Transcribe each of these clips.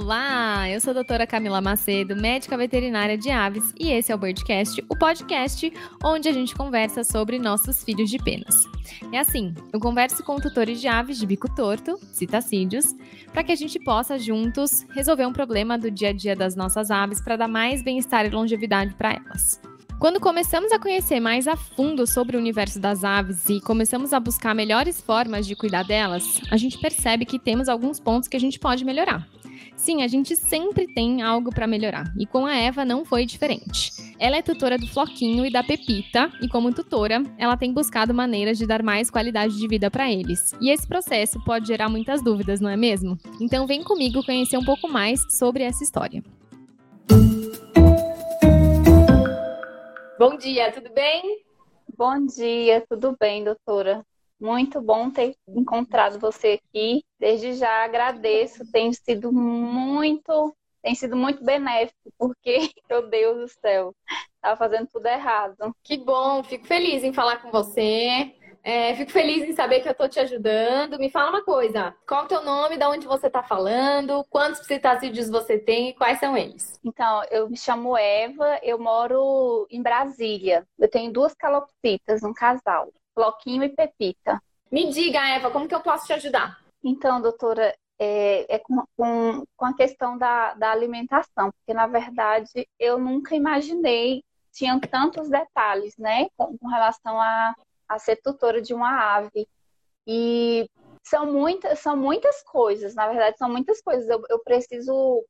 Olá, eu sou a doutora Camila Macedo, médica veterinária de aves, e esse é o Birdcast, o podcast onde a gente conversa sobre nossos filhos de penas. É assim, eu converso com tutores de aves de bico torto, citacídeos, para que a gente possa juntos resolver um problema do dia a dia das nossas aves para dar mais bem-estar e longevidade para elas. Quando começamos a conhecer mais a fundo sobre o universo das aves e começamos a buscar melhores formas de cuidar delas, a gente percebe que temos alguns pontos que a gente pode melhorar. Sim, a gente sempre tem algo para melhorar, e com a Eva não foi diferente. Ela é tutora do Floquinho e da Pepita, e como tutora, ela tem buscado maneiras de dar mais qualidade de vida para eles. E esse processo pode gerar muitas dúvidas, não é mesmo? Então vem comigo conhecer um pouco mais sobre essa história. Bom dia, tudo bem? Bom dia, tudo bem, doutora? Muito bom ter encontrado você aqui. Desde já agradeço, tem sido muito, tem sido muito benéfico, porque, meu Deus do céu, estava fazendo tudo errado. Que bom, fico feliz em falar com você. É, fico feliz em saber que eu estou te ajudando. Me fala uma coisa: qual é o teu nome, de onde você está falando, quantos citacídeos você tem e quais são eles? Então, eu me chamo Eva, eu moro em Brasília. Eu tenho duas calopsitas, um casal, Floquinho e Pepita. Me diga, Eva, como que eu posso te ajudar? Então, doutora, é, é com, com, com, a questão da, da alimentação, porque na verdade eu nunca imaginei tinham tantos detalhes, né, com, com relação a a ser tutora de uma ave. E são muitas, são muitas coisas, na verdade, são muitas coisas. Eu, eu preciso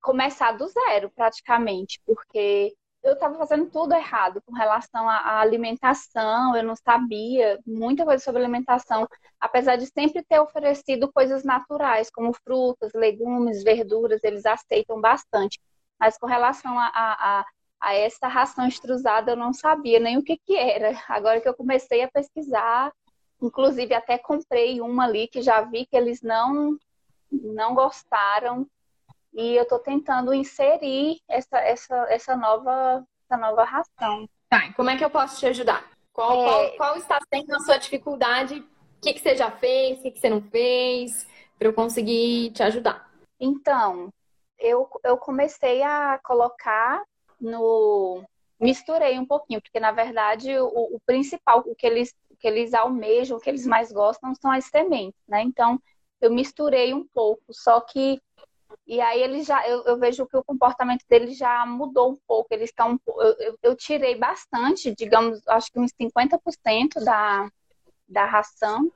começar do zero, praticamente, porque eu estava fazendo tudo errado com relação à alimentação, eu não sabia muita coisa sobre alimentação, apesar de sempre ter oferecido coisas naturais, como frutas, legumes, verduras, eles aceitam bastante. Mas com relação a, a, a a essa ração extrusada eu não sabia nem o que, que era. Agora que eu comecei a pesquisar, inclusive até comprei uma ali que já vi que eles não não gostaram e eu estou tentando inserir essa, essa, essa, nova, essa nova ração. Tá, como é que eu posso te ajudar? Qual, é... qual, qual está sendo a sua dificuldade? O que, que você já fez? O que, que você não fez? Para eu conseguir te ajudar. Então, eu, eu comecei a colocar no misturei um pouquinho, porque na verdade o, o principal, o que eles o que eles almejam, o que eles mais gostam são as sementes, né? Então eu misturei um pouco, só que e aí eles já eu, eu vejo que o comportamento deles já mudou um pouco, eles estão eu, eu, tirei bastante, digamos, acho que uns 50% da da ração,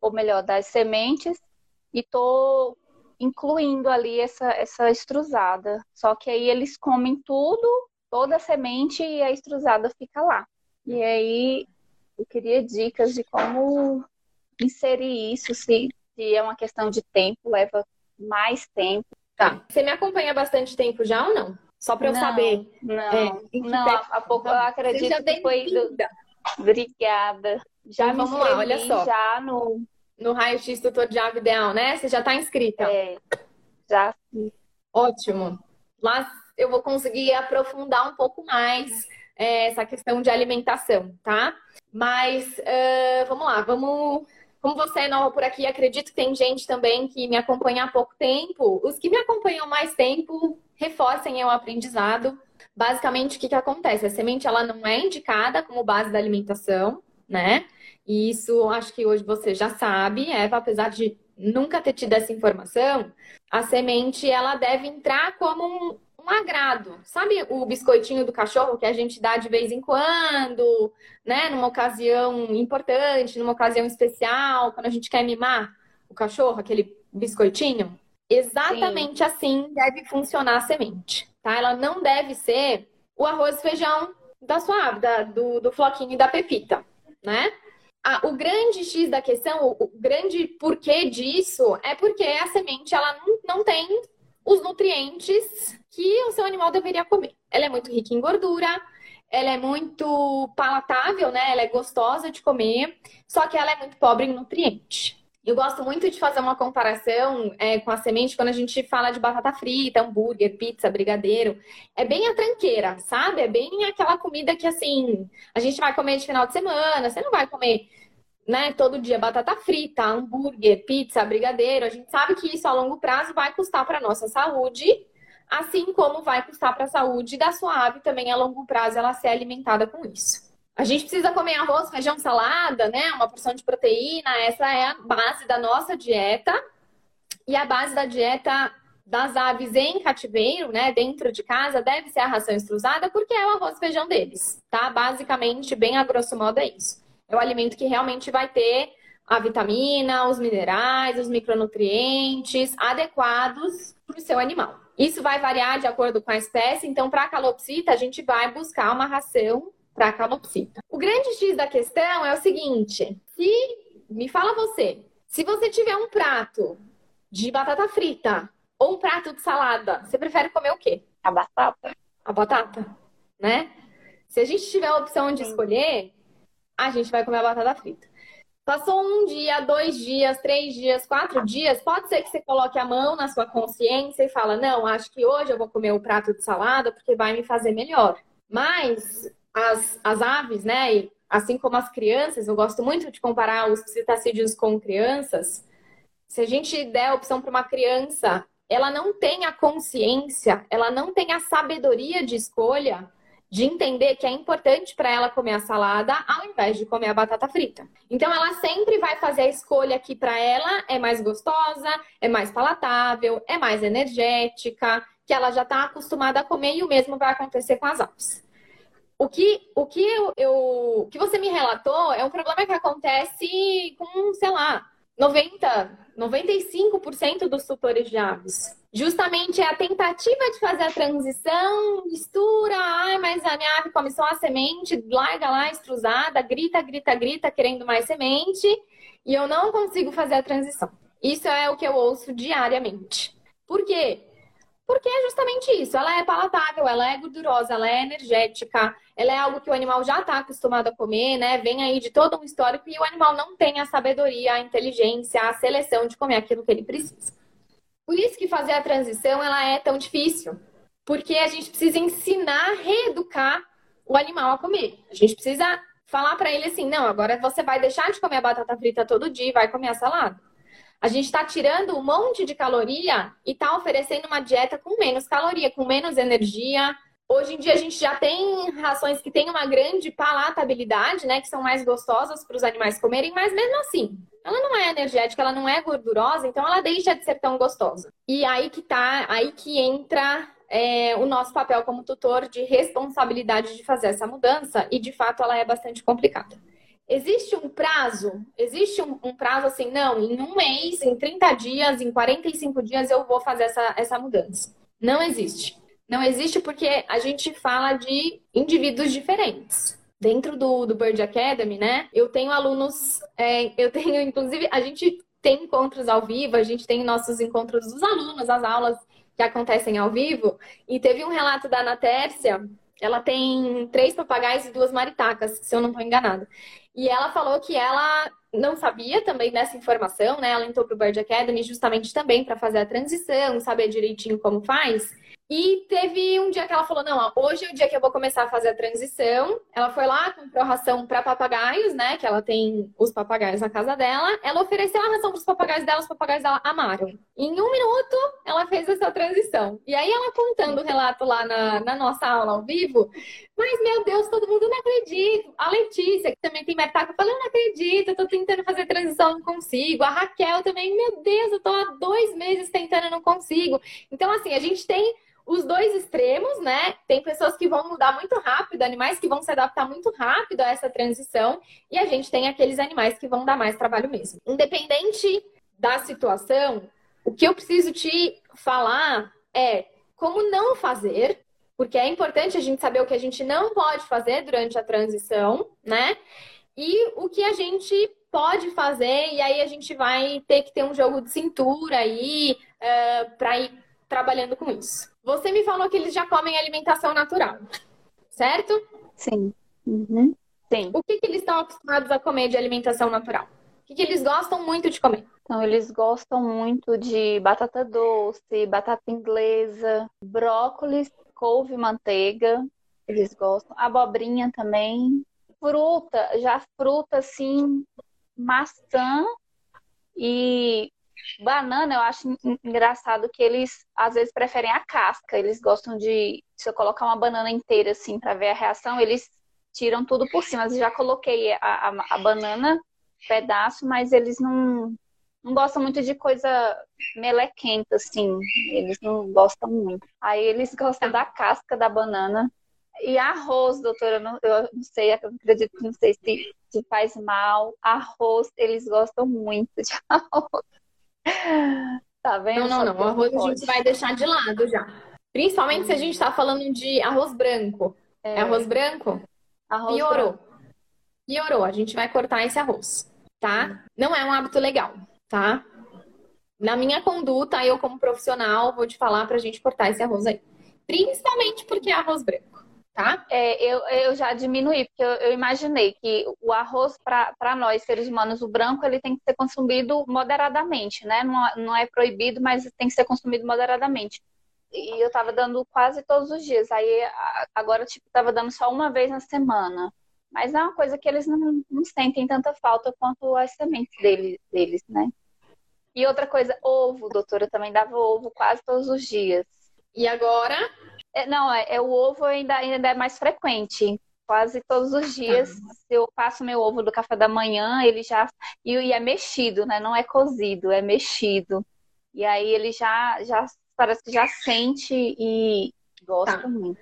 ou melhor, das sementes, e tô incluindo ali essa, essa extrusada. Só que aí eles comem tudo, toda a semente e a extrusada fica lá. E aí eu queria dicas de como inserir isso, se, se é uma questão de tempo, leva mais tempo. Tá. Você me acompanha bastante tempo já ou não? Só para eu não, saber. Não, é, não, há pouco eu acredito que foi. Do... Obrigada. Já então, vamos lá, olha só. Já no, no raio-x tutor de ave ideal, né? Você já está inscrita? É, já. Ótimo. Lá eu vou conseguir aprofundar um pouco mais é, essa questão de alimentação, tá? Mas uh, vamos lá, vamos. Como você é nova por aqui, acredito que tem gente também que me acompanha há pouco tempo. Os que me acompanham mais tempo reforcem o aprendizado. Basicamente, o que, que acontece? A semente ela não é indicada como base da alimentação, né? E isso acho que hoje você já sabe, Eva, apesar de nunca ter tido essa informação, a semente ela deve entrar como um, agrado. Sabe o biscoitinho do cachorro que a gente dá de vez em quando, né? Numa ocasião importante, numa ocasião especial, quando a gente quer mimar o cachorro, aquele biscoitinho? Exatamente Sim. assim deve funcionar a semente, tá? Ela não deve ser o arroz e feijão da sua da, do, do floquinho e da pepita, né? o grande X da questão, o, o, grande porquê disso é porque a semente ela não, não tem os nutrientes que o seu animal deveria comer. Ela é muito rica em gordura, ela é muito palatável, né? Ela é gostosa de comer, só que ela é muito pobre em nutrientes. Eu gosto muito de fazer uma comparação é, com a semente quando a gente fala de batata frita, hambúrguer, pizza, brigadeiro. É bem a tranqueira, sabe? É bem aquela comida que, assim, a gente vai comer de final de semana. Você não vai comer né, todo dia batata frita, hambúrguer, pizza, brigadeiro, a gente sabe que isso a longo prazo vai custar para nossa saúde, assim como vai custar para a saúde da sua ave também a longo prazo ela ser alimentada com isso. A gente precisa comer arroz, feijão, salada, né? Uma porção de proteína, essa é a base da nossa dieta. E a base da dieta das aves em cativeiro, né, dentro de casa, deve ser a ração extrusada, porque é o arroz e feijão deles, tá? Basicamente, bem a grosso modo é isso. É o alimento que realmente vai ter a vitamina, os minerais, os micronutrientes adequados para o seu animal. Isso vai variar de acordo com a espécie, então, para a calopsita, a gente vai buscar uma ração para a calopsita. O grande X da questão é o seguinte: se me fala você, se você tiver um prato de batata frita ou um prato de salada, você prefere comer o quê? A batata. A batata, né? Se a gente tiver a opção de escolher, a gente vai comer a batata frita. Passou um dia, dois dias, três dias, quatro dias, pode ser que você coloque a mão na sua consciência e fala, não, acho que hoje eu vou comer o prato de salada porque vai me fazer melhor. Mas as, as aves, né, e assim como as crianças, eu gosto muito de comparar os citacídeos com crianças. Se a gente der a opção para uma criança, ela não tem a consciência, ela não tem a sabedoria de escolha de entender que é importante para ela comer a salada ao invés de comer a batata frita. Então ela sempre vai fazer a escolha que para ela é mais gostosa, é mais palatável, é mais energética, que ela já está acostumada a comer e o mesmo vai acontecer com as aves. O que, o que eu, eu que você me relatou é um problema que acontece com, sei lá, 90, 95% dos tutores de aves. Justamente é a tentativa de fazer a transição, mistura, ai, mas a minha ave come só a semente, larga lá estrusada, grita, grita, grita, querendo mais semente, e eu não consigo fazer a transição. Isso é o que eu ouço diariamente. Por quê? Porque é justamente isso. Ela é palatável, ela é gordurosa, ela é energética, ela é algo que o animal já está acostumado a comer, né? Vem aí de todo um histórico e o animal não tem a sabedoria, a inteligência, a seleção de comer aquilo que ele precisa. Por isso que fazer a transição ela é tão difícil, porque a gente precisa ensinar, reeducar o animal a comer. A gente precisa falar para ele assim, não, agora você vai deixar de comer a batata frita todo dia e vai comer a salada. A gente está tirando um monte de caloria e está oferecendo uma dieta com menos caloria, com menos energia. Hoje em dia a gente já tem rações que têm uma grande palatabilidade, né? Que são mais gostosas para os animais comerem, mas mesmo assim, ela não é energética, ela não é gordurosa, então ela deixa de ser tão gostosa. E aí que tá, aí que entra é, o nosso papel como tutor de responsabilidade de fazer essa mudança, e de fato ela é bastante complicada. Existe um prazo? Existe um, um, prazo assim, não, em um mês, em 30 dias, em 45 dias eu vou fazer essa, essa mudança. Não existe. Não existe porque a gente fala de indivíduos diferentes. Dentro do, do Bird Academy, né? Eu tenho alunos, é, eu tenho, inclusive, a gente tem encontros ao vivo, a gente tem nossos encontros dos alunos, as aulas que acontecem ao vivo. E teve um relato da Ana Tércia, ela tem três papagaios e duas maritacas, se eu não estou enganada. E ela falou que ela não sabia também dessa informação, né? Ela entrou para o Bird Academy justamente também para fazer a transição, saber direitinho como faz. E teve um dia que ela falou: Não, hoje é o dia que eu vou começar a fazer a transição. Ela foi lá, comprou ração para papagaios, né? Que ela tem os papagaios na casa dela. Ela ofereceu a ração para os papagaios dela, os papagaios dela amaram. Em um minuto, ela fez essa transição. E aí, ela contando o relato lá na, na nossa aula ao vivo. Mas, meu Deus, todo mundo não acredita. A Letícia, que também tem metaca, falou: Eu não acredito, eu tô tentando fazer transição, não consigo. A Raquel também, meu Deus, eu tô há dois meses tentando, não consigo. Então, assim, a gente tem os dois extremos, né? Tem pessoas que vão mudar muito rápido, animais que vão se adaptar muito rápido a essa transição, e a gente tem aqueles animais que vão dar mais trabalho mesmo. Independente da situação, o que eu preciso te falar é como não fazer, porque é importante a gente saber o que a gente não pode fazer durante a transição, né? E o que a gente pode fazer, e aí a gente vai ter que ter um jogo de cintura aí uh, eh, para ir trabalhando com isso. Você me falou que eles já comem alimentação natural, certo? Sim. Uhum. Sim. O que, que eles estão acostumados a comer de alimentação natural? O que, que eles gostam muito de comer? Então, eles gostam muito de batata doce, batata inglesa, brócolis, couve, manteiga. Eles gostam. Abobrinha também. Fruta, já fruta, assim, maçã e banana, eu acho engraçado que eles às vezes preferem a casca. Eles gostam de, se eu colocar uma banana inteira assim para ver a reação, eles tiram tudo por cima. Eu já coloquei a, a, a banana pedaço, mas eles não não gostam muito de coisa melequenta, assim. Eles não gostam muito. Aí eles gostam da casca da banana. E arroz, doutora, eu não, eu não sei, eu acredito que não sei se, se faz mal. Arroz, eles gostam muito de arroz. Tá vendo? Não, não, não. O arroz a gente vai deixar de lado já. Principalmente se a gente está falando de arroz branco. É, é arroz branco? Arroz Piorou. Branco. Piorou. A gente vai cortar esse arroz, tá? Não é um hábito legal tá? Na minha conduta, eu como profissional, vou te falar pra gente cortar esse arroz aí. Principalmente porque é arroz branco, tá? É, eu, eu já diminuí, porque eu, eu imaginei que o arroz, para nós, seres humanos, o branco, ele tem que ser consumido moderadamente, né? Não, não é proibido, mas tem que ser consumido moderadamente. E eu tava dando quase todos os dias. Aí agora, tipo, tava dando só uma vez na semana. Mas é uma coisa que eles não, não sentem tanta falta quanto as sementes deles, deles, né? E outra coisa, ovo, doutora, também dava ovo quase todos os dias. E agora? É, não, é, é, o ovo ainda, ainda é mais frequente. Quase todos os dias, ah. se eu faço meu ovo do café da manhã, ele já. E, e, é mexido, né? Não é cozido, é mexido. E aí ele já, já parece que já sente e gosta tá. muito.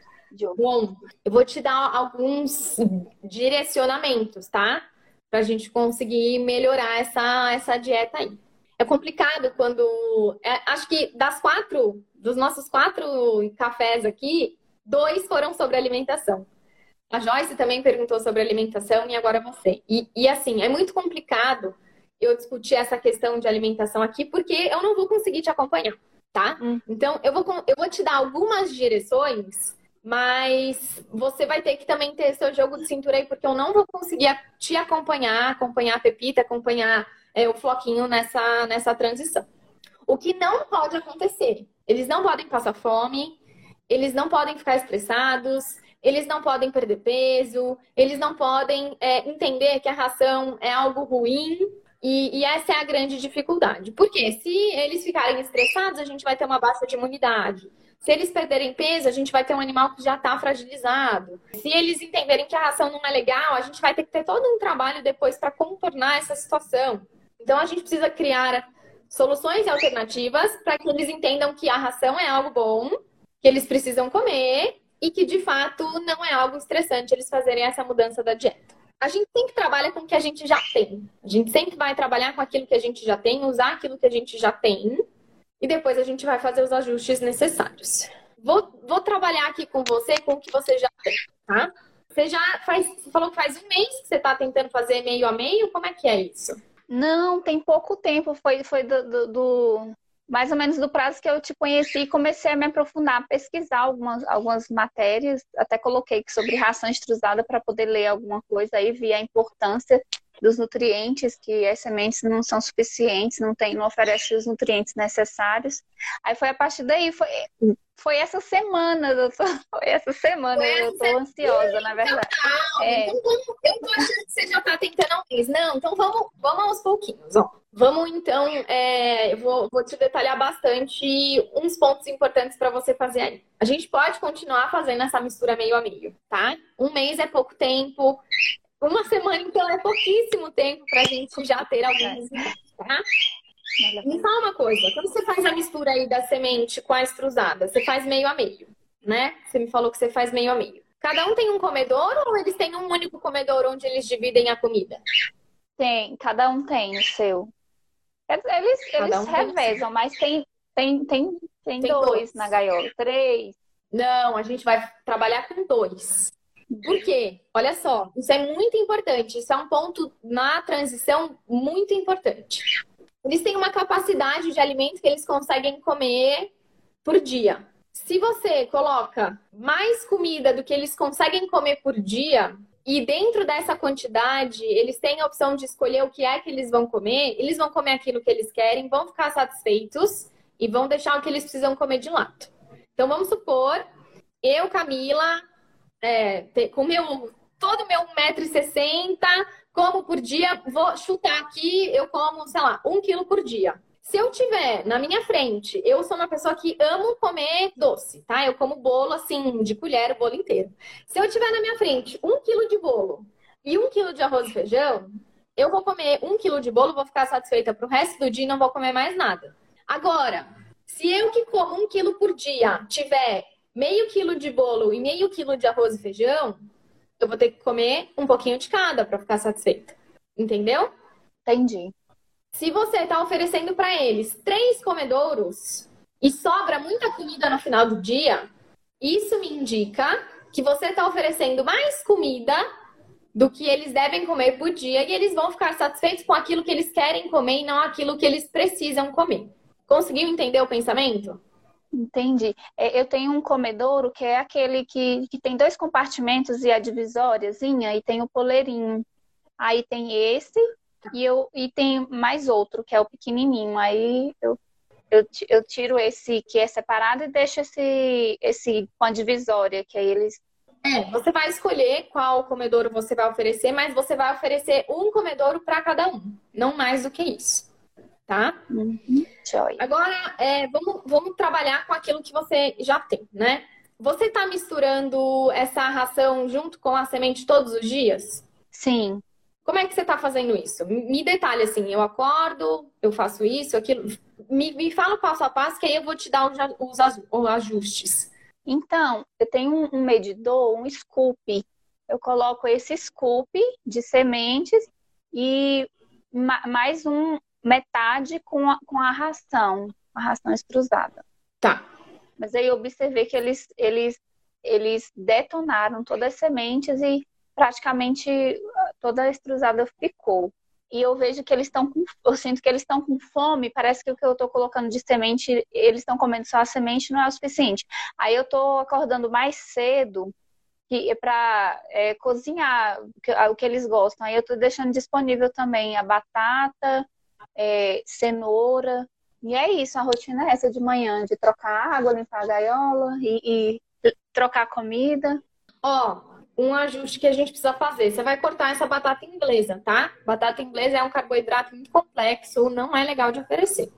Bom, eu vou te dar alguns direcionamentos, tá? Pra gente conseguir melhorar essa, essa dieta aí. É complicado quando. É, acho que das quatro, dos nossos quatro cafés aqui, dois foram sobre alimentação. A Joyce também perguntou sobre alimentação e agora você. E, e assim, é muito complicado eu discutir essa questão de alimentação aqui, porque eu não vou conseguir te acompanhar, tá? Hum. Então, eu vou, eu vou te dar algumas direções mas você vai ter que também ter seu jogo de cintura aí, porque eu não vou conseguir te acompanhar, acompanhar a Pepita, acompanhar é, o Floquinho nessa, nessa transição. O que não pode acontecer? Eles não podem passar fome, eles não podem ficar estressados, eles não podem perder peso, eles não podem é, entender que a ração é algo ruim. E, e, essa é a grande dificuldade. Porque se eles ficarem estressados, a gente vai ter uma baixa de imunidade. Se eles perderem peso, a gente vai ter um animal que já está fragilizado. Se eles entenderem que a ração não é legal, a gente vai ter que ter todo um trabalho depois para contornar essa situação. Então, a gente precisa criar soluções alternativas para que eles entendam que a ração é algo bom, que eles precisam comer e que, de fato, não é algo estressante eles fazerem essa mudança da dieta. A gente sempre trabalha com o que a gente já tem. A gente sempre vai trabalhar com aquilo que a gente já tem, usar aquilo que a gente já tem e depois a gente vai fazer os ajustes necessários. Vou, vou trabalhar aqui com você com o que você já tem, tá? Você já faz, você falou que faz um mês que você está tentando fazer meio a meio, como é que é isso? Não, tem pouco tempo, foi, foi do, do, do mais ou menos do prazo que eu te conheci e comecei a me aprofundar, pesquisar algumas, algumas matérias, até coloquei sobre ração extrusada para poder ler alguma coisa aí, vi a importância dos nutrientes, que as sementes não são suficientes, não tem, não oferece os nutrientes necessários. Aí foi a partir daí, foi, foi essa semana, doutor. Foi essa semana, foi eu tô ansiosa, na verdade. Então, é. então vamos, eu tô achando que você já tá tentando um mês. Não, então vamos, vamos aos pouquinhos, ó. Vamos então, é, eu vou, vou te detalhar bastante uns pontos importantes para você fazer aí. A gente pode continuar fazendo essa mistura meio a meio, tá? Um mês é pouco tempo, uma semana, então, é pouquíssimo tempo para a gente já ter alguns tá? Me fala uma coisa, quando você faz a mistura aí da semente com a extrusada, você faz meio a meio, né? Você me falou que você faz meio a meio. Cada um tem um comedor ou eles têm um único comedor onde eles dividem a comida? Tem, cada um tem o seu. Eles, eles um revezam, mas tem, tem, tem, tem, tem dois, dois na gaiola, três. Não, a gente vai trabalhar com dois. Por quê? Olha só, isso é muito importante. Isso é um ponto na transição muito importante. Eles têm uma capacidade de alimento que eles conseguem comer por dia. Se você coloca mais comida do que eles conseguem comer por dia, e dentro dessa quantidade, eles têm a opção de escolher o que é que eles vão comer, eles vão comer aquilo que eles querem, vão ficar satisfeitos e vão deixar o que eles precisam comer de lado. Então vamos supor, eu, Camila, é, com meu todo meu 1,60m, como por dia, vou chutar aqui, eu como, sei lá, um quilo por dia. Se eu tiver na minha frente, eu sou uma pessoa que amo comer doce, tá? Eu como bolo assim, de colher, o bolo inteiro. Se eu tiver na minha frente um quilo de bolo e um quilo de arroz e feijão, eu vou comer um quilo de bolo, vou ficar satisfeita pro resto do dia e não vou comer mais nada. Agora, se eu que como um quilo por dia tiver meio quilo de bolo e meio quilo de arroz e feijão, eu vou ter que comer um pouquinho de cada para ficar satisfeita. Entendeu? Entendi. Se você está oferecendo para eles três comedouros e sobra muita comida no final do dia, isso me indica que você está oferecendo mais comida do que eles devem comer por dia e eles vão ficar satisfeitos com aquilo que eles querem comer e não aquilo que eles precisam comer. Conseguiu entender o pensamento? Entendi. É, eu tenho um comedouro que é aquele que, que tem dois compartimentos e a divisóriazinha e tem o poleirinho. Aí tem esse e, eu, e tem mais outro, que é o pequenininho. Aí eu, eu, eu tiro esse que é separado e deixo esse, esse com a divisória, que aí eles. É, você vai escolher qual comedouro você vai oferecer, mas você vai oferecer um comedouro para cada um, não mais do que isso. Tá? Uhum. Agora, é, vamos, vamos trabalhar com aquilo que você já tem, né? Você está misturando essa ração junto com a semente todos os dias? Sim. Como é que você está fazendo isso? Me detalhe assim, eu acordo, eu faço isso, aquilo. Me, me fala o passo a passo que aí eu vou te dar os, os ajustes. Então, eu tenho um medidor, um scoop. Eu coloco esse scoop de sementes e mais um metade com a, com a ração, a ração extrusada. Tá. Mas aí eu observei que eles, eles, eles detonaram todas as sementes e praticamente ah, toda a extrusada ficou. E eu vejo que eles estão com. Eu sinto que eles estão com fome. Parece que o que eu estou colocando de semente, eles estão comendo só a semente, não é o suficiente. Aí eu estou acordando mais cedo para é, cozinhar o que eles gostam. Aí eu estou deixando disponível também a batata, é, cenoura. E é isso, a rotina é essa de manhã, de trocar água, limpar a gaiola e, e trocar comida. Ó, um ajuste que a gente precisa fazer. Você vai cortar essa batata inglesa, tá? Batata inglesa é um carboidrato muito complexo, não é legal de oferecer.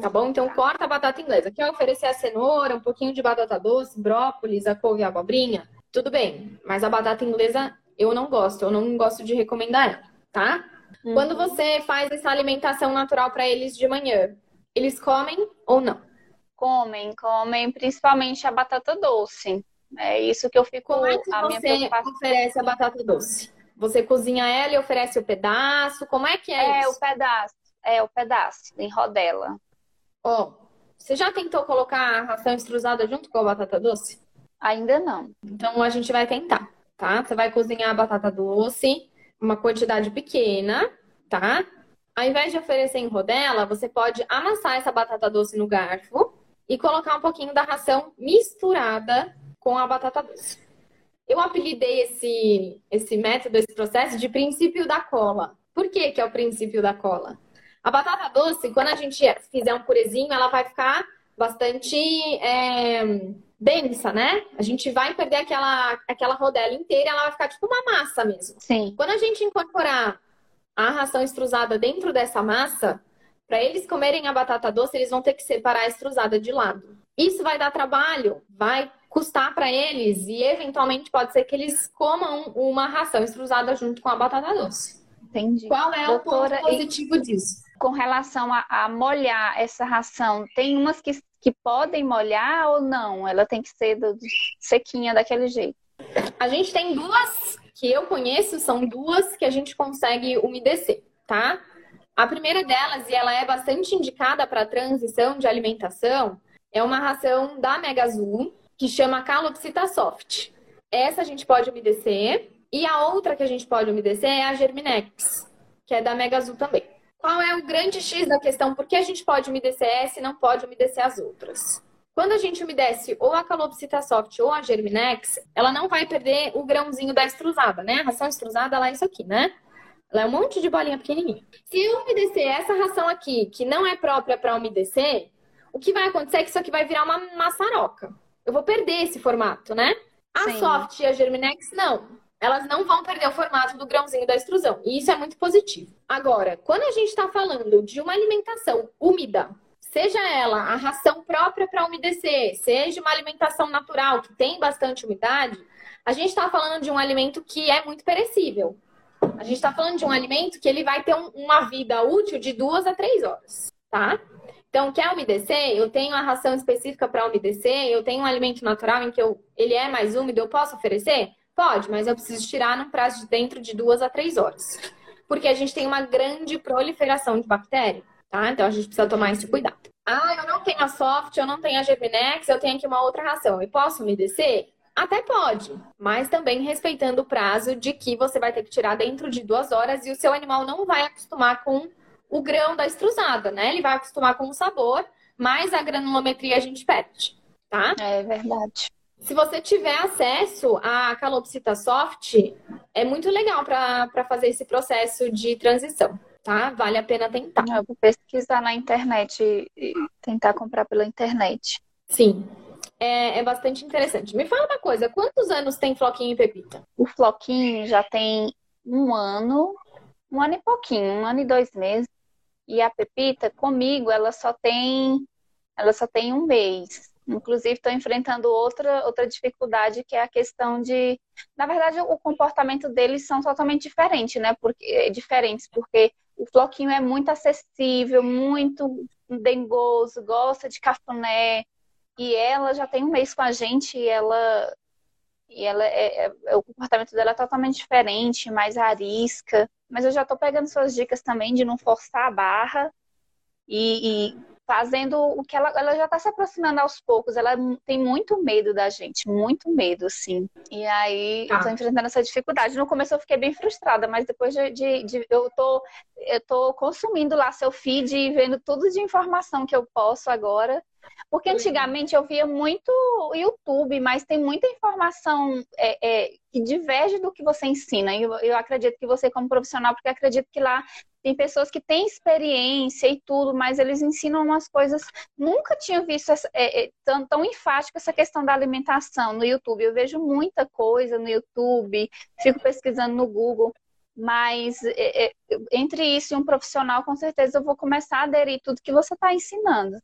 Tá bom? Então corta a batata inglesa. Quer oferecer a cenoura, um pouquinho de batata doce, brócolis, a couve e a abobrinha? Tudo bem, mas a batata inglesa eu não gosto, eu não gosto de recomendar ela, tá? Uhum. Quando você faz essa alimentação natural para eles de manhã, eles comem ou não? Comem, comem principalmente a batata doce. É isso que eu fico. Como é que a você oferece a batata doce? Você cozinha ela e oferece o pedaço? Como é que é, é isso? É o pedaço. É o pedaço, em rodela. Ó, oh, você já tentou colocar a ração extrusada junto com a batata doce? Ainda não. Então a gente vai tentar, tá? Você vai cozinhar a batata doce, uma quantidade pequena, tá? Ao invés de oferecer em rodela, você pode amassar essa batata doce no garfo e colocar um pouquinho da ração misturada com a batata doce. Eu apelidei esse, esse método, esse processo de princípio da cola. Por que, que é o princípio da cola? A batata doce, quando a gente fizer um purezinho, ela vai ficar bastante é, densa, né? A gente vai perder aquela, aquela rodela inteira, ela vai ficar tipo uma massa mesmo. Sim. Quando a gente incorporar a ração extrusada dentro dessa massa, para eles comerem a batata doce, eles vão ter que separar a extrusada de lado. Isso vai dar trabalho, vai custar para eles e eventualmente pode ser que eles comam uma ração extrusada junto com a batata doce. Entendi. Qual é Doutora, o ponto positivo disso? Com relação a, a, molhar essa ração, tem umas que, que podem molhar ou não? Ela tem que ser do, sequinha daquele jeito? A gente tem duas que eu conheço, são duas que a gente consegue umedecer, tá? A primeira delas, e ela é bastante indicada para transição de alimentação, é uma ração da Mega Azul, que chama Calopsita Soft. Essa a gente pode umedecer. E a outra que a gente pode umedecer é a Germinex, que é da Mega Azul também. Qual é o grande X da questão? Por que a gente pode umedecer essa e não pode umedecer as outras? Quando a gente umedece ou a Calopsita Soft ou a Germinex, ela não vai perder o grãozinho da extrusada, né? A ração extrusada lá é isso aqui, né? Ela é um monte de bolinha pequenininha. Se eu umedecer essa ração aqui, que não é própria para umedecer, o que vai acontecer é que isso aqui vai virar uma maçaroca eu vou perder esse formato, né? A Sim. Soft e a Germinex, não. Elas não vão perder o formato do grãozinho da extrusão. E isso é muito positivo. Agora, quando a gente está falando de uma alimentação úmida, seja ela a ração própria para umedecer, seja uma alimentação natural que tem bastante umidade, a gente está falando de um alimento que é muito perecível. A gente está falando de um alimento que ele vai ter um, uma vida útil de duas a três horas, tá? Então, quer umedecer? Eu tenho a ração específica para umedecer, eu tenho um alimento natural em que eu, ele é mais úmido, eu posso oferecer? Pode, mas eu preciso tirar num prazo de dentro de duas a três horas. Porque a gente tem uma grande proliferação de bactéria, tá? Então a gente precisa tomar esse cuidado. Ah, eu não tenho a soft, eu não tenho a Germinex, eu tenho aqui uma outra ração. Eu posso umedecer? Até pode, mas também respeitando o prazo de que você vai ter que tirar dentro de duas horas e o seu animal não vai acostumar com o grão da extrusada, né? Ele vai acostumar com o sabor, mas a granulometria a gente perde, tá? É verdade. Se você tiver acesso à calopsita soft, é muito legal para fazer esse processo de transição, tá? Vale a pena tentar. Eu vou pesquisar na internet e tentar comprar pela internet. Sim. É, é bastante interessante. Me fala uma coisa, quantos anos tem Floquinho e Pepita? O Floquinho já tem um ano, um ano e pouquinho, um ano e dois meses. E a Pepita, comigo, ela só tem, ela só tem um mês. Inclusive, estou enfrentando outra, outra dificuldade, que é a questão de. Na verdade, o comportamento deles são totalmente diferentes, né? Porque, é, diferentes, porque o floquinho é muito acessível, muito dengoso, gosta de cafuné. E ela já tem um mês com a gente e ela. E ela é, é, é o comportamento dela é totalmente diferente, mais arisca mas eu já estou pegando suas dicas também de não forçar a barra e, e fazendo o que ela, ela já está se aproximando aos poucos. Ela tem muito medo da gente, muito medo, sim. E aí ah. eu tô ah. enfrentando essa dificuldade. No começo eu fiquei bem frustrada, mas depois de, de, de, eu tô eu tô consumindo lá seu feed e vendo tudo de informação que eu posso agora. Porque uhum. antigamente eu via muito YouTube, mas tem muita informação é, é, que diverge do que você ensina. Eu, eu acredito que você, como profissional, porque acredito que lá tem pessoas que têm experiência e tudo, mas eles ensinam umas coisas. Nunca tinha visto essa, é, é, tão, tão enfático essa questão da alimentação no YouTube. Eu vejo muita coisa no YouTube, fico pesquisando no Google. Mas é, é entre isso e um profissional, com certeza eu vou começar a aderir tudo que você está ensinando.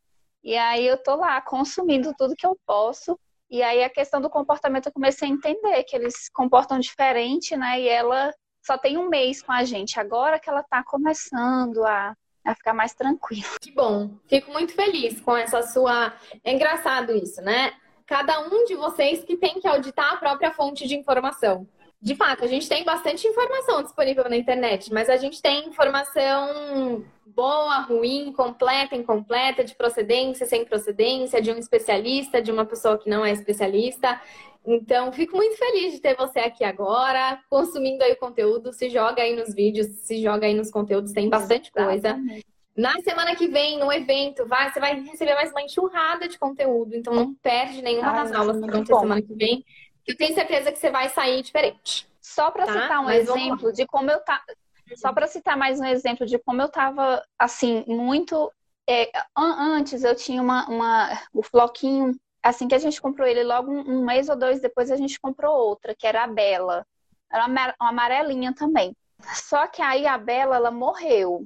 E aí eu tô lá consumindo tudo que eu posso. E aí a questão do comportamento eu comecei a entender que eles comportam diferente, né? E ela só tem um mês com a gente, agora que ela está começando a, a ficar mais tranquila. Que bom, fico muito feliz com essa sua. É engraçado isso, né? Cada um de vocês que tem que auditar a própria fonte de informação. De fato, a gente tem bastante informação disponível na internet, mas a gente tem informação boa, ruim, completa, incompleta, de procedência, sem procedência, de um especialista, de uma pessoa que não é especialista. Então, fico muito feliz de ter você aqui agora, consumindo aí o conteúdo. Se joga aí nos vídeos, se joga aí nos conteúdos, tem bastante coisa. Na semana que vem, no evento, vai, você vai receber mais uma enxurrada de conteúdo. Então, não perde nenhuma das aulas que vão ter semana que vem. Eu tenho certeza que você vai sair diferente. Só para tá? citar um Mas exemplo de como eu tá, só para citar mais um exemplo de como eu estava assim muito é, antes eu tinha uma, uma o floquinho assim que a gente comprou ele, logo um, mês ou dois depois a gente comprou outra, que era a Bela. Era uma amarelinha também. Só que aí a Bela, ela morreu.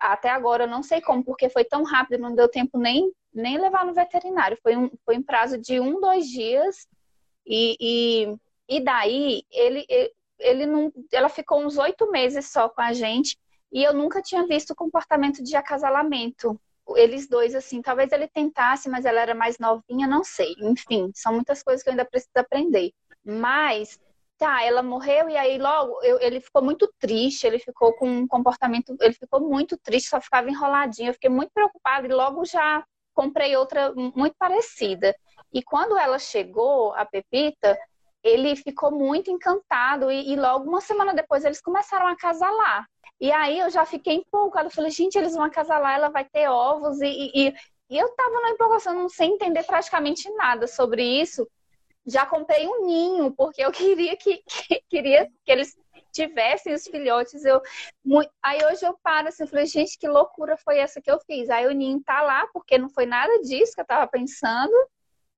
Até agora eu não sei como, porque foi tão rápido, não deu tempo nem, nem levar no veterinário. Foi um, foi um prazo de um, dois dias. E, e, e daí ele, ele não. Ela ficou uns oito meses só com a gente. E eu nunca tinha visto comportamento de acasalamento eles dois, assim, talvez ele tentasse, mas ela era mais novinha, não sei. Enfim, são muitas coisas que eu ainda preciso aprender. Mas, tá, ela morreu e aí logo eu, ele ficou muito triste, ele ficou com um comportamento, ele ficou muito triste, só ficava enroladinho. Eu fiquei muito preocupada e logo já comprei outra muito parecida. E quando ela chegou, a Pepita, ele ficou muito encantado e, e logo uma semana depois eles começaram a casalar. E aí eu já fiquei empolgada. Falei, gente, eles vão acasalar, ela vai ter ovos. E, e, e eu tava na empolgação, não sei entender praticamente nada sobre isso. Já comprei um ninho, porque eu queria que, que queria que eles tivessem os filhotes. Eu, muito... Aí hoje eu paro assim, eu falei, gente, que loucura foi essa que eu fiz? Aí o ninho tá lá, porque não foi nada disso que eu tava pensando.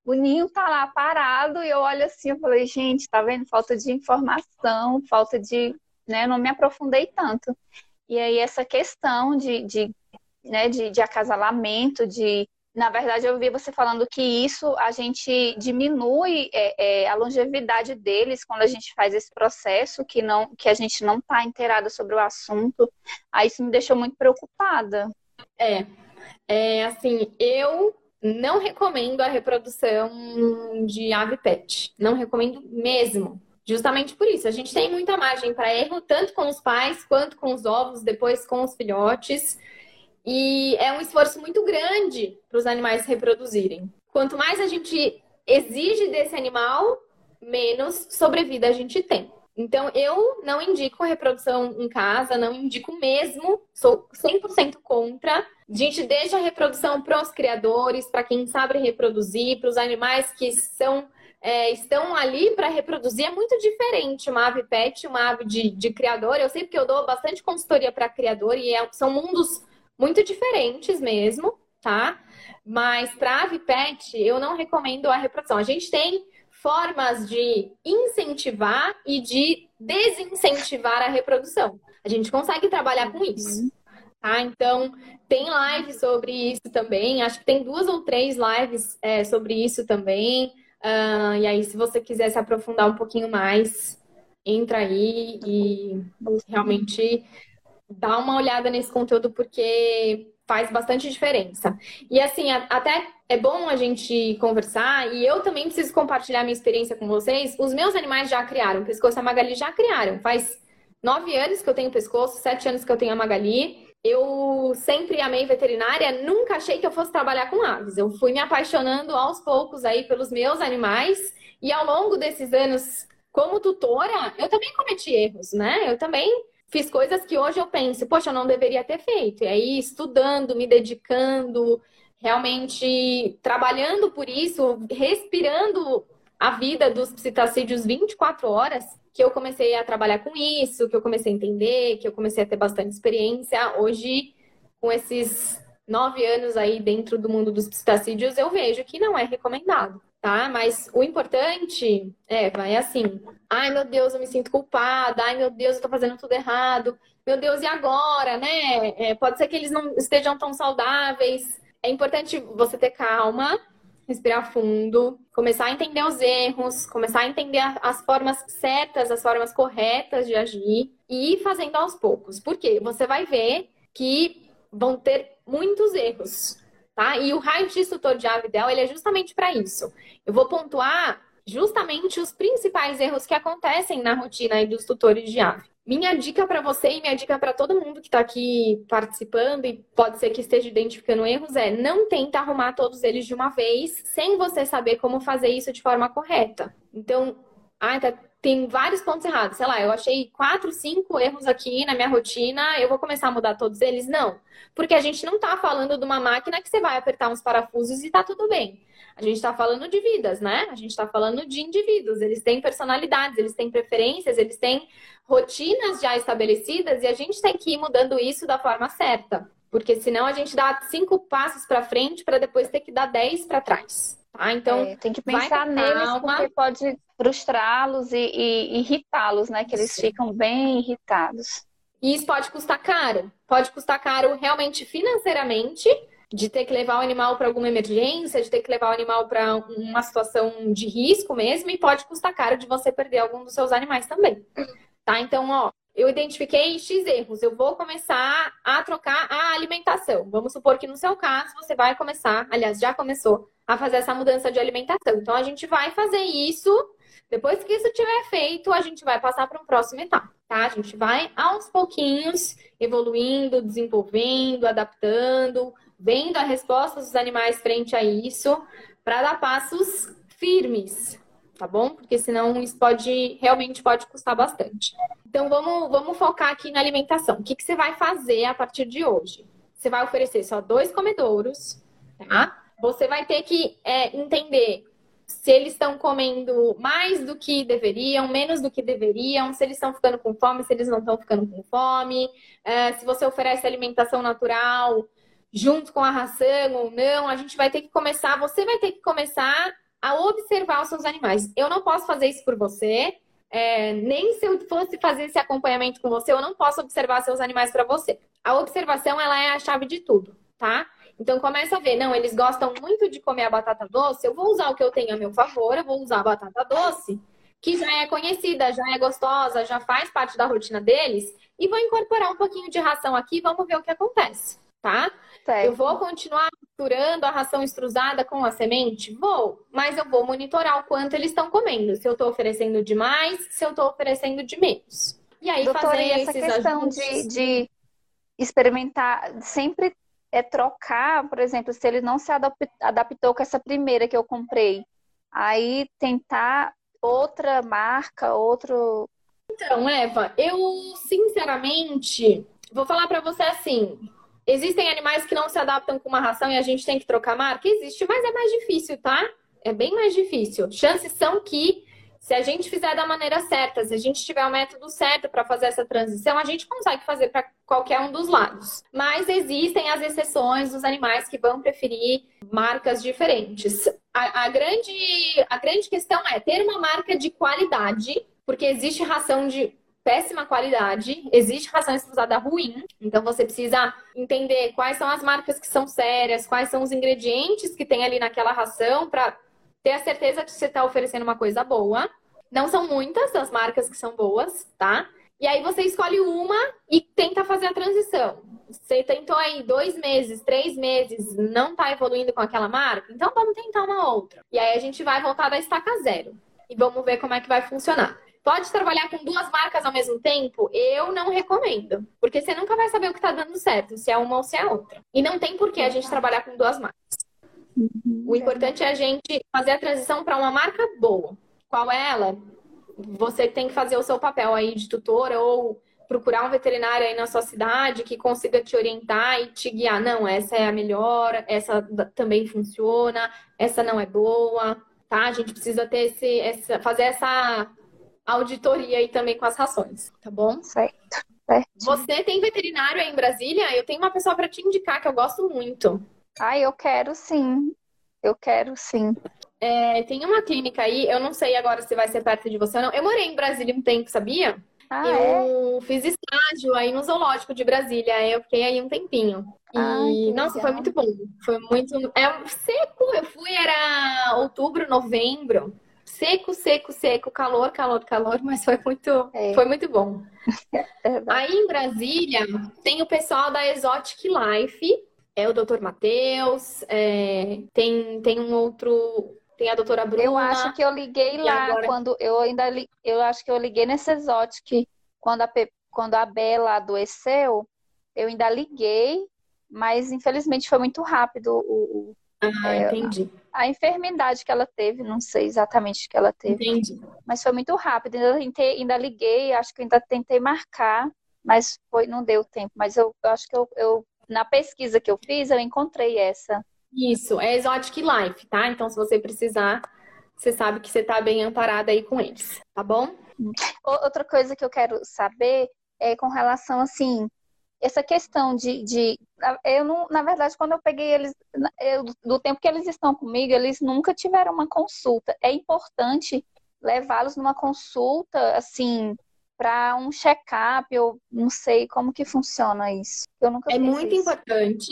O ninho tá lá parado e eu olho assim, eu falei, gente, tá vendo? Falta de informação, falta de, né? Não me aprofundei tanto. E aí essa questão de, de, né, de, de acasalamento, de na verdade, eu vi você falando que isso a gente diminui é, é, a longevidade deles quando a gente faz esse processo, que, não, que a gente não está inteirada sobre o assunto. Aí isso me deixou muito preocupada. É, é assim, eu não recomendo a reprodução de ave pet. Não recomendo mesmo. Justamente por isso, a gente tem muita margem para erro, tanto com os pais quanto com os ovos, depois com os filhotes. E é um esforço muito grande para os animais se reproduzirem. Quanto mais a gente exige desse animal, menos sobrevida a gente tem. Então, eu não indico reprodução em casa, não indico mesmo, sou 100% contra. A gente deixa a reprodução para os criadores, para quem sabe reproduzir, para os animais que são, é, estão ali para reproduzir. É muito diferente uma ave pet, uma ave de, de criador. Eu sei porque eu dou bastante consultoria para criador e é, são mundos muito diferentes mesmo, tá? Mas para ave pet, eu não recomendo a reprodução. A gente tem formas de incentivar e de desincentivar a reprodução. A gente consegue trabalhar com isso. Tá? Então, tem live sobre isso também. Acho que tem duas ou três lives é, sobre isso também. Uh, e aí, se você quiser se aprofundar um pouquinho mais, entra aí e realmente dá uma olhada nesse conteúdo porque faz bastante diferença. E assim, até é bom a gente conversar e eu também preciso compartilhar minha experiência com vocês. Os meus animais já criaram, o pescoço e a Magali já criaram. Faz nove anos que eu tenho pescoço, sete anos que eu tenho a Magali. Eu sempre amei veterinária, nunca achei que eu fosse trabalhar com aves. Eu fui me apaixonando aos poucos aí pelos meus animais e ao longo desses anos como tutora, eu também cometi erros, né? Eu também fiz coisas que hoje eu penso, poxa, eu não deveria ter feito. E aí, estudando, me dedicando, realmente trabalhando por isso, respirando a vida dos psitacídeos 24 horas, que eu comecei a trabalhar com isso, que eu comecei a entender, que eu comecei a ter bastante experiência. Hoje, com esses nove anos aí dentro do mundo dos psitacídeos, eu vejo que não é recomendado tá? Mas o importante é, vai assim, ai meu Deus, eu me sinto culpada, ai meu Deus, eu tô fazendo tudo errado, meu Deus, e agora, né? É, pode ser que eles não estejam tão saudáveis. É importante você ter calma, respirar fundo, começar a entender os erros, começar a entender as formas certas, as formas corretas de agir e ir fazendo aos poucos. Porque você vai ver que vão ter muitos erros tá? E o raio de instrutor de Avidel, ele é justamente para isso. Eu vou pontuar justamente os principais erros que acontecem na rotina dos tutores de ave. Minha dica para você e minha dica para todo mundo que está aqui participando e pode ser que esteja identificando erros é não tenta arrumar todos eles de uma vez sem você saber como fazer isso de forma correta. Então, ah, tá, tem vários pontos errados. Sei lá, eu achei quatro, cinco erros aqui na minha rotina, eu vou começar a mudar todos eles? Não. Porque a gente não está falando de uma máquina que você vai apertar uns parafusos e tá tudo bem. A gente está falando de vidas, né? A gente está falando de indivíduos. Eles têm personalidades, eles têm preferências, eles têm rotinas já estabelecidas e a gente tem que ir mudando isso da forma certa. Porque senão a gente dá cinco passos para frente para depois ter que dar dez para trás. Tá? Então, é, tem que pensar neles porque pode frustrá-los e, e irritá-los, né? Que eles Sim. ficam bem irritados. E isso pode custar caro. Pode custar caro realmente financeiramente, de ter que levar o animal para alguma emergência, de ter que levar o animal para uma situação de risco mesmo, e pode custar caro de você perder algum dos seus animais também. Tá? Então, ó, eu identifiquei X erros, eu vou começar a trocar a alimentação. Vamos supor que no seu caso você vai começar, aliás, já começou a fazer essa mudança de alimentação. Então a gente vai fazer isso. Depois que isso tiver feito, a gente vai passar para um próximo etapa, tá? A gente vai aos pouquinhos evoluindo, desenvolvendo, adaptando, vendo a resposta dos animais frente a isso, para dar passos firmes, tá bom? Porque senão isso pode realmente pode custar bastante. Então vamos, vamos focar aqui na alimentação. O que, que você vai fazer a partir de hoje? Você vai oferecer só dois comedouros, tá? você vai ter que é, entender se eles estão comendo mais do que deveriam, menos do que deveriam, se eles estão ficando com fome, se eles não estão ficando com fome, é, se você oferece alimentação natural junto com a ração ou não, a gente vai ter que começar, você vai ter que começar a observar os seus animais. Eu não posso fazer isso por você, é, nem se eu fosse fazer esse acompanhamento com você, eu não posso observar seus animais para você. A observação, ela é a chave de tudo, tá? Então começa a ver, não, eles gostam muito de comer a batata doce, eu vou usar o que eu tenho a meu favor, eu vou usar a batata doce, que já é conhecida, já é gostosa, já faz parte da rotina deles, e vou incorporar um pouquinho de ração aqui, vamos ver o que acontece, tá? Certo. Eu vou continuar misturando a ração extrusada com a semente? Vou, mas eu vou monitorar o quanto eles estão comendo, se eu estou oferecendo de mais, se eu estou oferecendo de menos. E aí Doutora, fazer e essa questão de, de experimentar sempre é trocar, por exemplo, se ele não se adaptou com essa primeira que eu comprei, aí tentar outra marca, outro. Então, Eva, eu sinceramente vou falar para você assim: existem animais que não se adaptam com uma ração e a gente tem que trocar marca? Existe, mas é mais difícil, tá? É bem mais difícil. Chances são que se a gente fizer da maneira certa, se a gente tiver o método certo para fazer essa transição, a gente consegue fazer para qualquer um dos lados. Mas existem as exceções dos animais que vão preferir marcas diferentes. A, a, grande, a grande questão é ter uma marca de qualidade, porque existe ração de péssima qualidade, existe ração usada ruim, então você precisa entender quais são as marcas que são sérias, quais são os ingredientes que tem ali naquela ração para ter a certeza de que você está oferecendo uma coisa boa. Não são muitas as marcas que são boas, tá? E aí você escolhe uma e tenta fazer a transição. Você tentou aí dois meses, três meses, não tá evoluindo com aquela marca? Então vamos tentar uma outra. E aí a gente vai voltar da estaca zero. E vamos ver como é que vai funcionar. Pode trabalhar com duas marcas ao mesmo tempo? Eu não recomendo. Porque você nunca vai saber o que tá dando certo, se é uma ou se é outra. E não tem por que a gente trabalhar com duas marcas. Uhum. O importante é a gente fazer a transição para uma marca boa. Qual é ela? Você tem que fazer o seu papel aí de tutora ou procurar um veterinário aí na sua cidade que consiga te orientar e te guiar. Não, essa é a melhor, essa também funciona, essa não é boa, tá? A gente precisa ter esse, essa, fazer essa auditoria aí também com as rações, tá bom? Certo. certo. Você tem veterinário aí em Brasília? Eu tenho uma pessoa para te indicar que eu gosto muito. Ah, eu quero sim. Eu quero sim. É, tem uma clínica aí, eu não sei agora se vai ser perto de você ou não. Eu morei em Brasília um tempo, sabia? Ah, eu é? fiz estágio aí no zoológico de Brasília. Eu fiquei aí um tempinho. E, nossa, legal. foi muito bom. Foi muito. É seco. Eu fui, era outubro, novembro. Seco, seco, seco, calor, calor, calor, mas foi muito, é. foi muito bom. É aí em Brasília tem o pessoal da Exotic Life, é o Dr. Matheus, é, tem, tem um outro tem a doutora Bruna. Eu acho que eu liguei lá agora... quando eu ainda li... eu acho que eu liguei nesse Exotic quando a Pe... quando a Bela adoeceu, eu ainda liguei, mas infelizmente foi muito rápido o, ah, é, entendi. A, enfermidade que ela teve, não sei exatamente o que ela teve. Entendi. Mas foi muito rápido. Ainda, tentei, ainda liguei, acho que ainda tentei marcar, mas foi, não deu tempo. Mas eu, eu acho que eu, eu, na pesquisa que eu fiz, eu encontrei essa. Isso, é Exotic Life, tá? Então, se você precisar, você sabe que você tá bem amparada aí com eles, tá bom? Outra coisa que eu quero saber é com relação, assim, essa questão de, de eu não, na verdade, quando eu peguei eles, eu, do tempo que eles estão comigo, eles nunca tiveram uma consulta. É importante levá-los numa consulta, assim, para um check-up, eu não sei como que funciona isso. Eu nunca É muito isso. importante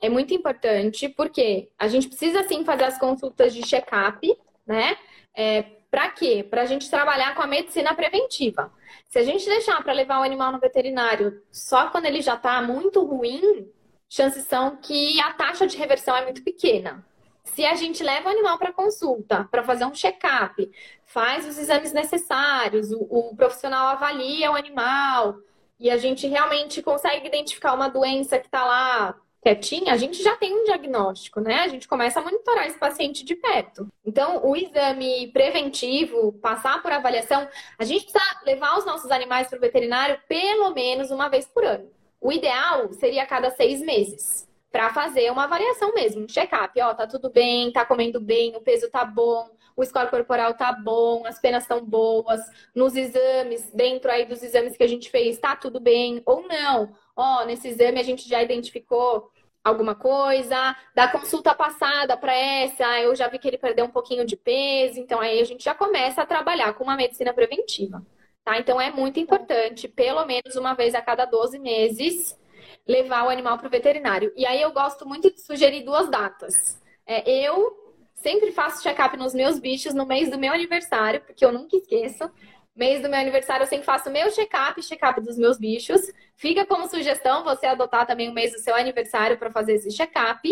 é muito importante, porque a gente precisa sim fazer as consultas de check-up, né? É, para quê? Para a gente trabalhar com a medicina preventiva. Se a gente deixar para levar o animal no veterinário só quando ele já está muito ruim, chances são que a taxa de reversão é muito pequena. Se a gente leva o animal para consulta, para fazer um check-up, faz os exames necessários, o, o profissional avalia o animal e a gente realmente consegue identificar uma doença que está lá quietinha, a gente já tem um diagnóstico, né? A gente começa a monitorar esse paciente de perto. Então, o exame preventivo, passar por avaliação, a gente precisa levar os nossos animais para o veterinário pelo menos uma vez por ano. O ideal seria a cada seis meses, para fazer uma avaliação mesmo, um check-up. Ó, tá tudo bem, tá comendo bem, o peso tá bom, o score corporal tá bom, as penas estão boas, nos exames, dentro aí dos exames que a gente fez, tá tudo bem ou não ó, nesse exame a gente já identificou alguma coisa, da consulta passada para essa, eu já vi que ele perdeu um pouquinho de peso, então aí a gente já começa a trabalhar com uma medicina preventiva. Tá? Então é muito importante, pelo menos uma vez a cada 12 meses, levar o animal para o veterinário. E aí eu gosto muito de sugerir duas datas. É, eu sempre faço check-up nos meus bichos no mês do meu aniversário, porque eu nunca esqueço. Mês do meu aniversário eu sempre faço meu check-up check-up dos meus bichos. Fica como sugestão você adotar também o mês do seu aniversário para fazer esse check-up.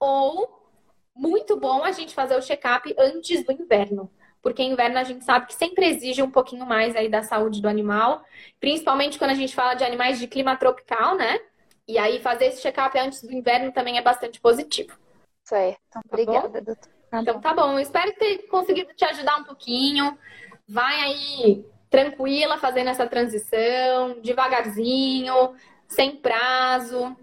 Ou, muito bom a gente fazer o check-up antes do inverno porque inverno a gente sabe que sempre exige um pouquinho mais aí da saúde do animal, principalmente quando a gente fala de animais de clima tropical, né? E aí fazer esse check-up antes do inverno também é bastante positivo. Certo. Tá Obrigada, doutor. Tá então tá bom. espero ter conseguido te ajudar um pouquinho. Vai aí tranquila fazendo essa transição, devagarzinho, sem prazo,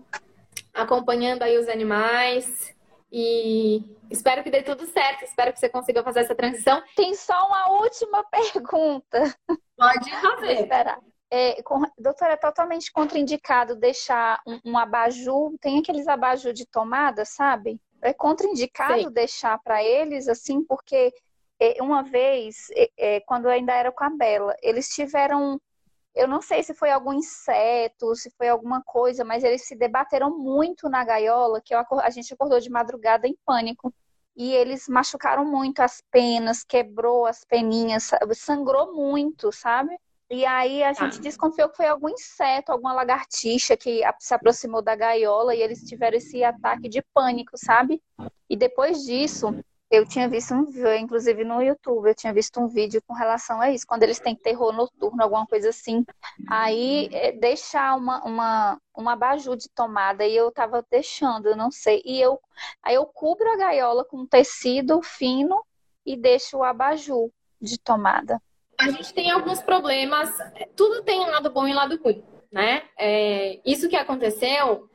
acompanhando aí os animais. E espero que dê tudo certo, espero que você consiga fazer essa transição. Tem só uma última pergunta. Pode fazer. É, com, doutora, é totalmente contraindicado deixar um, um abajur, tem aqueles abajur de tomada, sabe? É contraindicado deixar para eles, assim, porque uma vez, é, é, quando eu ainda era com a Bela, eles tiveram eu não sei se foi algum inseto, se foi alguma coisa, mas eles se debateram muito na gaiola, que eu, a gente acordou de madrugada em pânico. E eles machucaram muito as penas, quebrou as peninhas, sangrou muito, sabe? E aí a gente ah. desconfiou que foi algum inseto, alguma lagartixa que se aproximou da gaiola e eles tiveram esse ataque de pânico, sabe? E depois disso, eu tinha visto um inclusive no YouTube, eu tinha visto um vídeo com relação a isso, quando eles têm terror noturno, alguma coisa assim. Aí é, deixar uma, uma, uma abajur de tomada, e eu tava deixando, eu não sei. E eu aí eu cubro a gaiola com tecido fino e deixo o abajur de tomada. A gente tem alguns problemas, tudo tem um lado bom e um lado ruim, né? É, isso que aconteceu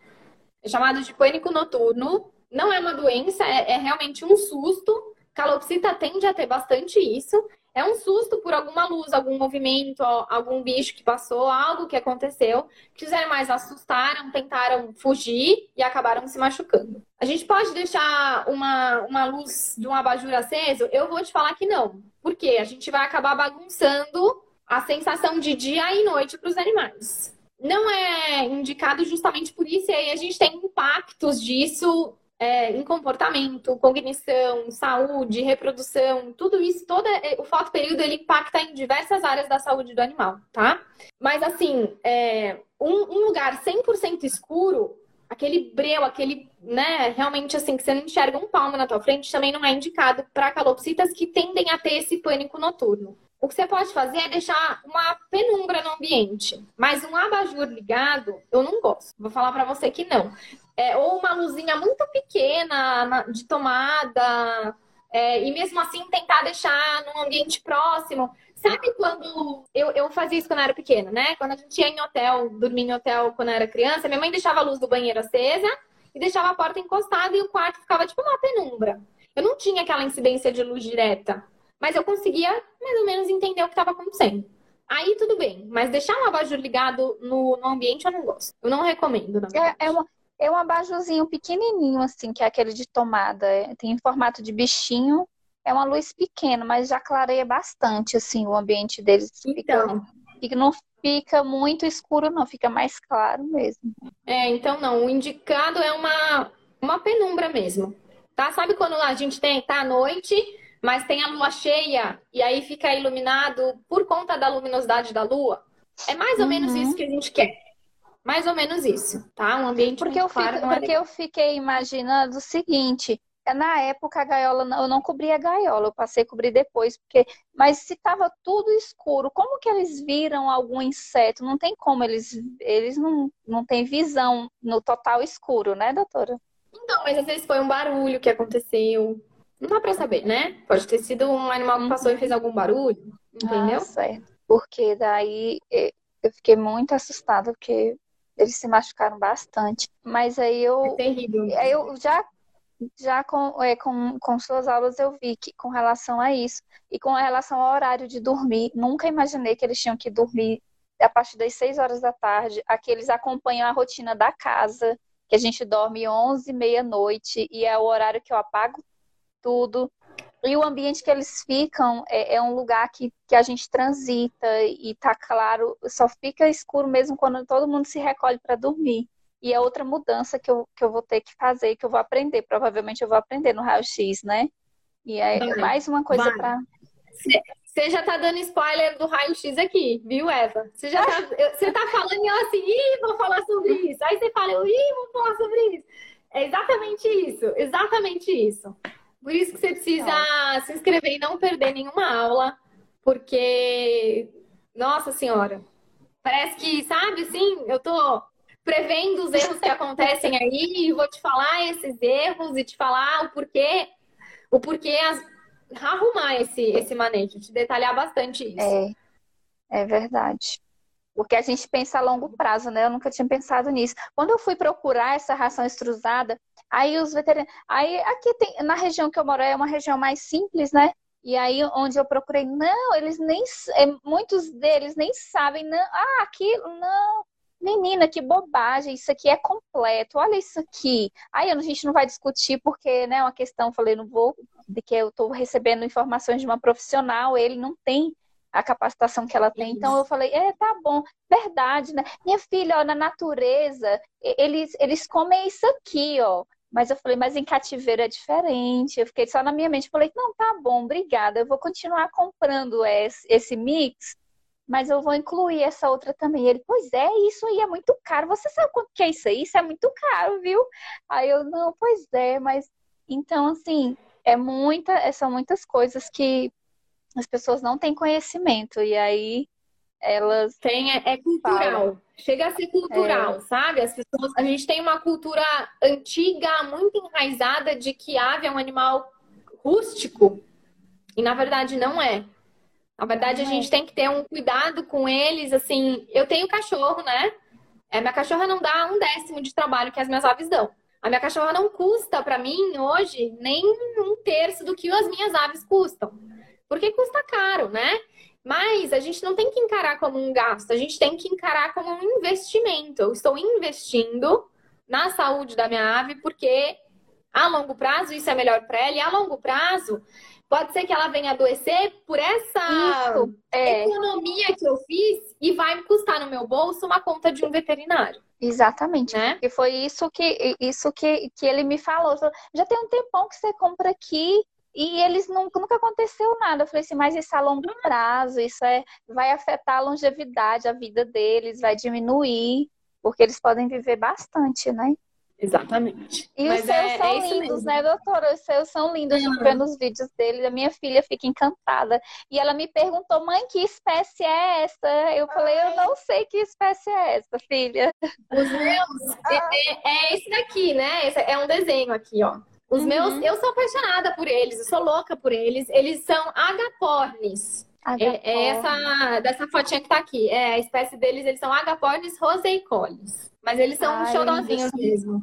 é chamado de pânico noturno, não é uma doença, é, é realmente um susto. Calopsita tende a ter bastante isso. É um susto por alguma luz, algum movimento, algum bicho que passou, algo que aconteceu, que os animais assustaram, tentaram fugir e acabaram se machucando. A gente pode deixar uma, uma luz de um abajur aceso? Eu vou te falar que não. Porque a gente vai acabar bagunçando a sensação de dia e noite para os animais. Não é indicado justamente por isso, e aí a gente tem impactos disso é, em comportamento, cognição, saúde, reprodução, tudo isso, todo é, o foto período ele impacta em diversas áreas da saúde do animal, tá? Mas assim, é, um, um, lugar 100% escuro, aquele breu, aquele, né, realmente assim, que você não enxerga um palmo na tua frente, também não é indicado para calopsitas que tendem a ter esse pânico noturno. O que você pode fazer é deixar uma penumbra no ambiente, mas um abajur ligado, eu não gosto. Vou falar para você que não é, ou uma luzinha muito pequena de tomada, é, e mesmo assim tentar deixar num ambiente próximo. Sabe quando eu, eu fazia isso quando eu era pequena, né? Quando a gente ia em hotel, dormia em hotel quando eu era criança, minha mãe deixava a luz do banheiro acesa e deixava a porta encostada e o quarto ficava tipo uma penumbra. Eu não tinha aquela incidência de luz direta, mas eu conseguia mais ou menos entender o que estava acontecendo. Aí tudo bem, mas deixar um abajur ligado no, no ambiente eu não gosto. Eu não recomendo, na. É, é uma, é um abajurzinho pequenininho, assim, que é aquele de tomada. É, tem formato de bichinho. É uma luz pequena, mas já clareia bastante, assim, o ambiente deles. Então. Fica, não fica muito escuro, não. Fica mais claro mesmo. É, então não. O indicado é uma, uma penumbra mesmo. Tá? Sabe quando a gente tem, tá à noite, mas tem a lua cheia e aí fica iluminado por conta da luminosidade da lua? É mais ou uhum. menos isso que a gente quer. Mais ou menos isso, tá? Um ambiente porque eu claro, fico, é Porque eu fiquei imaginando o seguinte, é, na época a gaiola, eu não cobria a gaiola, eu passei a cobrir depois, porque mas se estava tudo escuro, como que eles viram algum inseto? Não tem como, eles, eles não, não têm visão no total escuro, né, doutora? Então, mas às vezes foi um barulho que aconteceu. Não dá pra saber, né? Pode ter sido um animal que passou e fez algum barulho, entendeu? Ah, certo. Porque daí eu fiquei muito assustada, porque eles se machucaram bastante. Mas aí eu. É terrível. Aí eu já, já com, é, com, com suas aulas eu vi que com relação a isso e com relação ao horário de dormir, nunca imaginei que eles tinham que dormir a partir das 6 horas da tarde. Aqui eles acompanham a rotina da casa. que a gente dorme 11, meia-noite, e é o horário que eu apago tudo. E o ambiente que eles ficam é, é, um lugar que, que a gente transita e tá claro, só fica escuro mesmo quando todo mundo se recolhe para dormir. E é outra mudança que eu, que eu vou ter que fazer, que eu vou aprender. Provavelmente eu vou aprender no raio-x, né? E é vai, mais uma coisa para. Você já tá dando spoiler do raio-x aqui, viu, Eva? Você já tá, você tá falando e eu assim, ih, vou falar sobre isso. Aí você fala, ih, vou falar sobre isso. É exatamente isso, exatamente isso. Por isso que você precisa se inscrever e não perder nenhuma aula, porque, nossa senhora, parece que, sabe, assim, eu tô prevendo os erros que acontecem aí e vou te falar esses erros e te falar o porquê, o porquê as, arrumar esse, esse manejo, te detalhar bastante isso. É, é verdade. Porque a gente pensa a longo prazo, né? Eu nunca tinha pensado nisso. Quando eu fui procurar essa ração extrusada, aí os veterinários. Aí aqui tem, na região que eu moro, é uma região mais simples, né? E aí, onde eu procurei, não, eles nem. É, muitos deles nem sabem, não. Ah, aquilo, não. Menina, que bobagem, isso aqui é completo, olha isso aqui. Aí a gente não vai discutir porque, né, uma questão, falei, não vou, de que eu estou recebendo informações de uma profissional, ele não tem a capacitação que ela tem. Então eu falei, é, tá bom, verdade, né? Minha filha, ó, na natureza, eles, eles comem isso aqui, ó. Mas eu falei, mas em cativeiro é diferente. Eu fiquei só na minha mente, falei, não, tá bom, obrigada. Eu vou continuar comprando esse, esse mix mas eu vou incluir essa outra também. Ele, pois é, isso aí é muito caro. Você sabe quanto que é isso aí? Isso é muito caro, viu? Aí eu, não, pois é, mas então assim, é muita, são muitas coisas que as pessoas não têm conhecimento e aí elas tem é, é cultural. Falam. Chega a ser cultural, é. sabe? As pessoas, a gente tem uma cultura antiga, muito enraizada de que ave é um animal rústico e na verdade não é. Na verdade, a gente tem que ter um cuidado com eles, assim, eu tenho cachorro, né? É, minha cachorra não dá um décimo de trabalho que as minhas aves dão. A minha cachorra não custa para mim hoje nem um terço do que as minhas aves custam. Porque custa caro, né? Mas a gente não tem que encarar como um gasto, a gente tem que encarar como um investimento. Eu estou investindo na saúde da minha ave porque a longo prazo isso é melhor para ela e a longo prazo Pode ser que ela venha adoecer por essa Isso, é. economia que eu fiz e vai me custar no meu bolso uma conta de um veterinário. Exatamente. Né? E foi isso que isso que, que ele me falou. Já tem um tempão que você compra aqui e eles nunca, nunca aconteceu nada. Eu falei assim, mas isso é a longo prazo, isso é, vai afetar a longevidade, a vida deles, vai diminuir, porque eles podem viver bastante, né? Exatamente. E Mas os seus é, são é lindos, né, doutora? Os seus são lindos. Uhum. vendo os vídeos dele. A minha filha fica encantada. E ela me perguntou, mãe, que espécie é essa? Eu falei, eu não sei que espécie é essa, filha. Os meus, é, é, é esse daqui, né? Esse é um desenho aqui, ó. Os uhum. meus, eu sou apaixonada por eles, eu sou louca por eles. Eles são agapornis. É, é, essa dessa fotinha que tá aqui. É a espécie deles, eles são agapornis roseicolis. Mas eles são Ai, xodózinhos mesmo.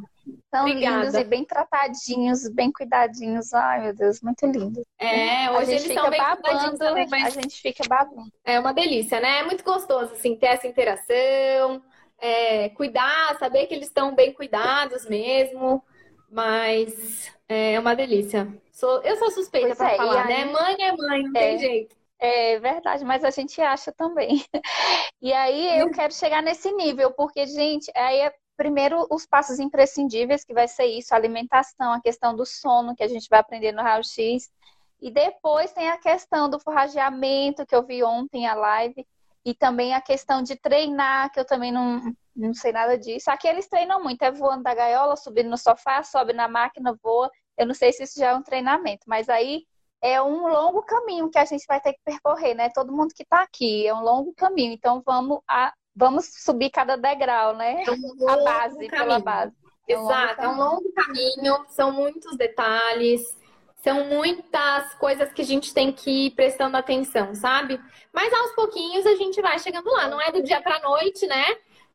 São Obrigada. lindos e bem tratadinhos, bem cuidadinhos. Ai, meu Deus, muito lindo. É, hoje eles são bem babando, também, mas... A gente fica babando. É uma delícia, né? É muito gostoso, assim, ter essa interação, é, cuidar, saber que eles estão bem cuidados mesmo. Mas é uma delícia. Sou, eu sou suspeita para é, falar, né? Mãe é mãe, não é, tem jeito. É verdade, mas a gente acha também. E aí eu quero chegar nesse nível, porque, gente, aí é primeiro os passos imprescindíveis, que vai ser isso, a alimentação, a questão do sono, que a gente vai aprender no raio-x. E depois tem a questão do forrageamento, que eu vi ontem a live, e também a questão de treinar, que eu também não, não sei nada disso. Aqui eles treinam muito, é voando da gaiola, subindo no sofá, sobe na máquina, voa. Eu não sei se isso já é um treinamento, mas aí é um longo caminho que a gente vai ter que percorrer, né? Todo mundo que está aqui, é um longo caminho. Então vamos a, vamos subir cada degrau, né? É um a base caminho. pela base. É um Exato, é um longo caminho, são muitos detalhes, são muitas coisas que a gente tem que ir prestando atenção, sabe? Mas aos pouquinhos a gente vai chegando lá, não é do dia para noite, né?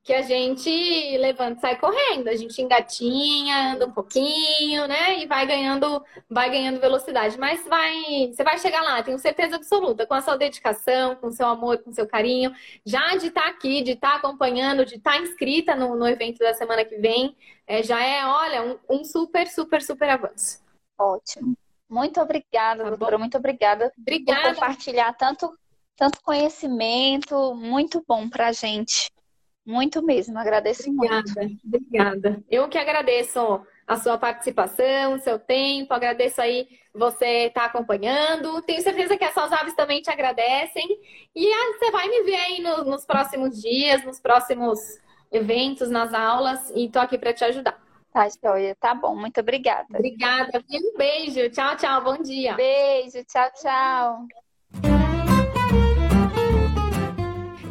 Que a gente levanta e sai correndo, a gente engatinha, anda um pouquinho, né? E vai ganhando, vai ganhando velocidade. Mas vai, você vai chegar lá, tenho certeza absoluta, com a sua dedicação, com o seu amor, com o seu carinho, já de estar tá aqui, de estar tá acompanhando, de estar tá inscrita no, no evento da semana que vem, é, já é, olha, um, um, super, super, super avanço. Ótimo. Muito obrigada, tá doutora. Muito obrigada, obrigada por compartilhar tanto, tanto conhecimento, muito bom para a gente. Muito mesmo, agradeço obrigada, muito. Obrigada. Eu que agradeço a sua participação, o seu tempo, agradeço aí você estar tá acompanhando. Tenho certeza que as suas aves também te agradecem. E você vai me ver aí no, nos próximos dias, nos próximos eventos, nas aulas, e estou aqui para te ajudar. Tá, joia. Tá bom. Muito obrigada. Obrigada. Um beijo. Tchau, tchau. Bom dia. Beijo. Tchau, tchau.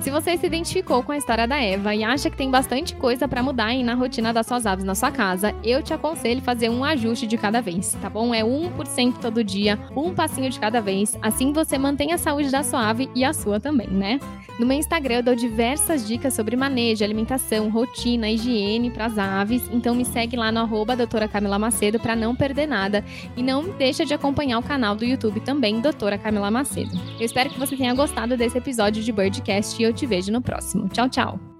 Se você se identificou com a história da Eva e acha que tem bastante coisa para mudar aí na rotina das suas aves na sua casa, eu te aconselho fazer um ajuste de cada vez, tá bom? É 1% todo dia, um passinho de cada vez. Assim você mantém a saúde da sua ave e a sua também, né? No meu Instagram eu dou diversas dicas sobre manejo, alimentação, rotina, higiene para as aves. Então me segue lá no arroba doutora Camila Macedo para não perder nada. E não deixa de acompanhar o canal do YouTube também, doutora Camila Macedo. Eu espero que você tenha gostado desse episódio de Birdcast e eu te vejo no próximo. Tchau, tchau!